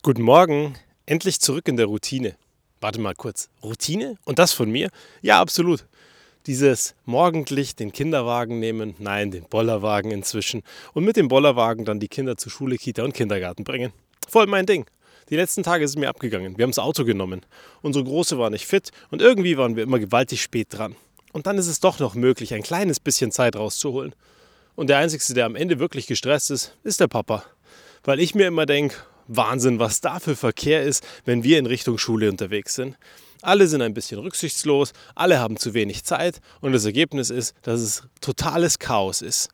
Guten Morgen, endlich zurück in der Routine. Warte mal kurz, Routine? Und das von mir? Ja, absolut. Dieses morgendlich den Kinderwagen nehmen, nein, den Bollerwagen inzwischen und mit dem Bollerwagen dann die Kinder zur Schule, Kita und Kindergarten bringen. Voll mein Ding. Die letzten Tage es mir abgegangen. Wir haben das Auto genommen. Unsere Große war nicht fit und irgendwie waren wir immer gewaltig spät dran. Und dann ist es doch noch möglich, ein kleines bisschen Zeit rauszuholen. Und der Einzige, der am Ende wirklich gestresst ist, ist der Papa. Weil ich mir immer denke, Wahnsinn, was da für Verkehr ist, wenn wir in Richtung Schule unterwegs sind. Alle sind ein bisschen rücksichtslos, alle haben zu wenig Zeit und das Ergebnis ist, dass es totales Chaos ist.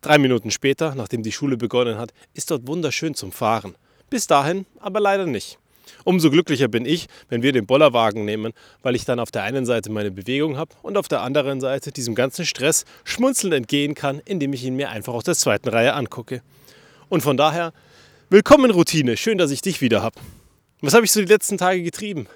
Drei Minuten später, nachdem die Schule begonnen hat, ist dort wunderschön zum Fahren. Bis dahin aber leider nicht. Umso glücklicher bin ich, wenn wir den Bollerwagen nehmen, weil ich dann auf der einen Seite meine Bewegung habe und auf der anderen Seite diesem ganzen Stress schmunzelnd entgehen kann, indem ich ihn mir einfach aus der zweiten Reihe angucke. Und von daher Willkommen Routine, schön, dass ich dich wieder habe. Was habe ich so die letzten Tage getrieben?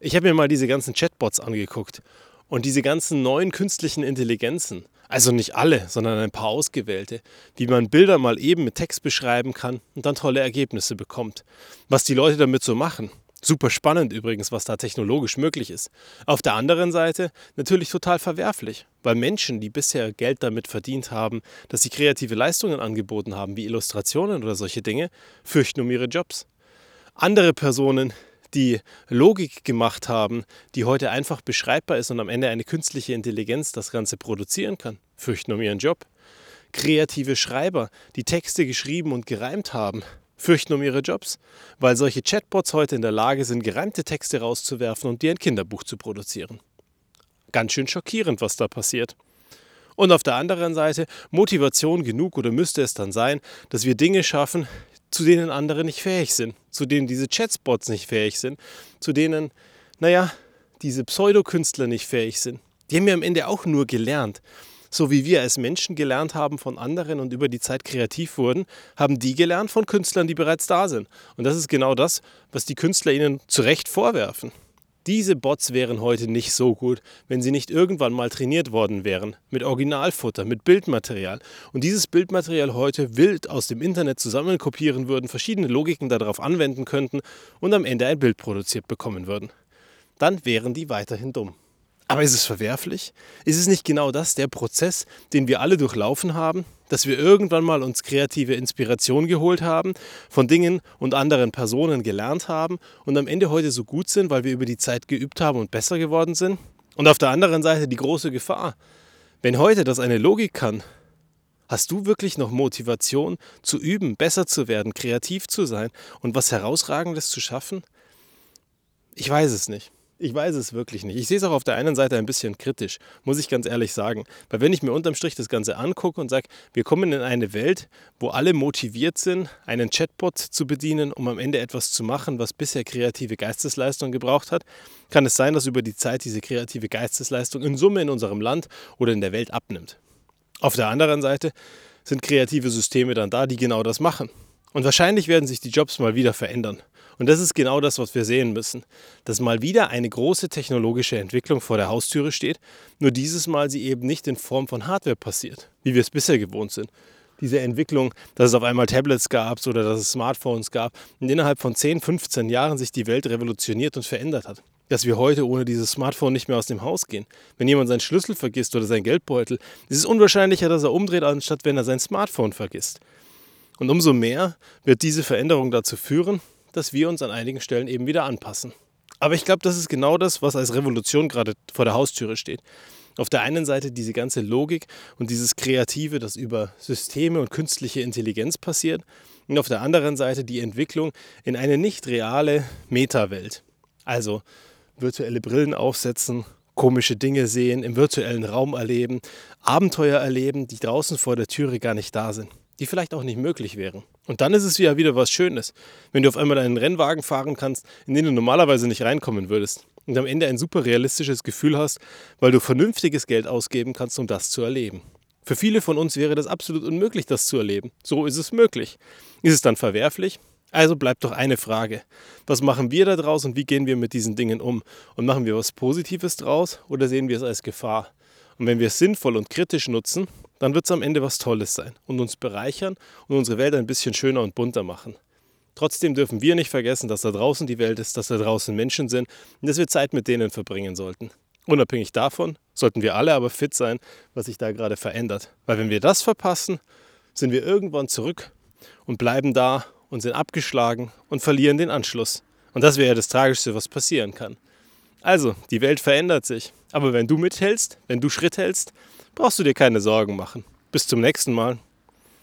Ich habe mir mal diese ganzen Chatbots angeguckt und diese ganzen neuen künstlichen Intelligenzen. Also nicht alle, sondern ein paar ausgewählte, wie man Bilder mal eben mit Text beschreiben kann und dann tolle Ergebnisse bekommt. Was die Leute damit so machen, Super spannend übrigens, was da technologisch möglich ist. Auf der anderen Seite natürlich total verwerflich, weil Menschen, die bisher Geld damit verdient haben, dass sie kreative Leistungen angeboten haben, wie Illustrationen oder solche Dinge, fürchten um ihre Jobs. Andere Personen, die Logik gemacht haben, die heute einfach beschreibbar ist und am Ende eine künstliche Intelligenz das Ganze produzieren kann, fürchten um ihren Job. Kreative Schreiber, die Texte geschrieben und gereimt haben, fürchten um ihre Jobs, weil solche Chatbots heute in der Lage sind, gereimte Texte rauszuwerfen und dir ein Kinderbuch zu produzieren. Ganz schön schockierend, was da passiert. Und auf der anderen Seite Motivation genug oder müsste es dann sein, dass wir Dinge schaffen, zu denen andere nicht fähig sind, zu denen diese Chatbots nicht fähig sind, zu denen, naja, diese Pseudokünstler nicht fähig sind. Die haben ja am Ende auch nur gelernt. So wie wir als Menschen gelernt haben von anderen und über die Zeit kreativ wurden, haben die gelernt von Künstlern, die bereits da sind. Und das ist genau das, was die Künstler ihnen zu Recht vorwerfen. Diese Bots wären heute nicht so gut, wenn sie nicht irgendwann mal trainiert worden wären. Mit Originalfutter, mit Bildmaterial. Und dieses Bildmaterial heute wild aus dem Internet zusammenkopieren würden, verschiedene Logiken darauf anwenden könnten und am Ende ein Bild produziert bekommen würden. Dann wären die weiterhin dumm. Aber ist es verwerflich? Ist es nicht genau das, der Prozess, den wir alle durchlaufen haben? Dass wir irgendwann mal uns kreative Inspiration geholt haben, von Dingen und anderen Personen gelernt haben und am Ende heute so gut sind, weil wir über die Zeit geübt haben und besser geworden sind? Und auf der anderen Seite die große Gefahr. Wenn heute das eine Logik kann, hast du wirklich noch Motivation zu üben, besser zu werden, kreativ zu sein und was Herausragendes zu schaffen? Ich weiß es nicht. Ich weiß es wirklich nicht. Ich sehe es auch auf der einen Seite ein bisschen kritisch, muss ich ganz ehrlich sagen. Weil wenn ich mir unterm Strich das Ganze angucke und sage, wir kommen in eine Welt, wo alle motiviert sind, einen Chatbot zu bedienen, um am Ende etwas zu machen, was bisher kreative Geistesleistung gebraucht hat, kann es sein, dass über die Zeit diese kreative Geistesleistung in Summe in unserem Land oder in der Welt abnimmt. Auf der anderen Seite sind kreative Systeme dann da, die genau das machen. Und wahrscheinlich werden sich die Jobs mal wieder verändern. Und das ist genau das, was wir sehen müssen. Dass mal wieder eine große technologische Entwicklung vor der Haustüre steht, nur dieses Mal sie eben nicht in Form von Hardware passiert, wie wir es bisher gewohnt sind. Diese Entwicklung, dass es auf einmal Tablets gab oder dass es Smartphones gab und innerhalb von 10, 15 Jahren sich die Welt revolutioniert und verändert hat. Dass wir heute ohne dieses Smartphone nicht mehr aus dem Haus gehen. Wenn jemand seinen Schlüssel vergisst oder seinen Geldbeutel, ist es unwahrscheinlicher, dass er umdreht, anstatt wenn er sein Smartphone vergisst. Und umso mehr wird diese Veränderung dazu führen, dass wir uns an einigen Stellen eben wieder anpassen. Aber ich glaube, das ist genau das, was als Revolution gerade vor der Haustüre steht. Auf der einen Seite diese ganze Logik und dieses Kreative, das über Systeme und künstliche Intelligenz passiert. Und auf der anderen Seite die Entwicklung in eine nicht reale Meta-Welt. Also virtuelle Brillen aufsetzen, komische Dinge sehen, im virtuellen Raum erleben, Abenteuer erleben, die draußen vor der Türe gar nicht da sind die vielleicht auch nicht möglich wären. Und dann ist es ja wieder was Schönes, wenn du auf einmal einen Rennwagen fahren kannst, in den du normalerweise nicht reinkommen würdest. Und am Ende ein super realistisches Gefühl hast, weil du vernünftiges Geld ausgeben kannst, um das zu erleben. Für viele von uns wäre das absolut unmöglich, das zu erleben. So ist es möglich. Ist es dann verwerflich? Also bleibt doch eine Frage. Was machen wir da draus und wie gehen wir mit diesen Dingen um? Und machen wir was Positives draus oder sehen wir es als Gefahr? Und wenn wir es sinnvoll und kritisch nutzen, dann wird es am Ende was Tolles sein und uns bereichern und unsere Welt ein bisschen schöner und bunter machen. Trotzdem dürfen wir nicht vergessen, dass da draußen die Welt ist, dass da draußen Menschen sind und dass wir Zeit mit denen verbringen sollten. Unabhängig davon sollten wir alle aber fit sein, was sich da gerade verändert. Weil wenn wir das verpassen, sind wir irgendwann zurück und bleiben da und sind abgeschlagen und verlieren den Anschluss. Und das wäre ja das Tragischste, was passieren kann. Also, die Welt verändert sich. Aber wenn du mithältst, wenn du Schritt hältst, brauchst du dir keine Sorgen machen. Bis zum nächsten Mal.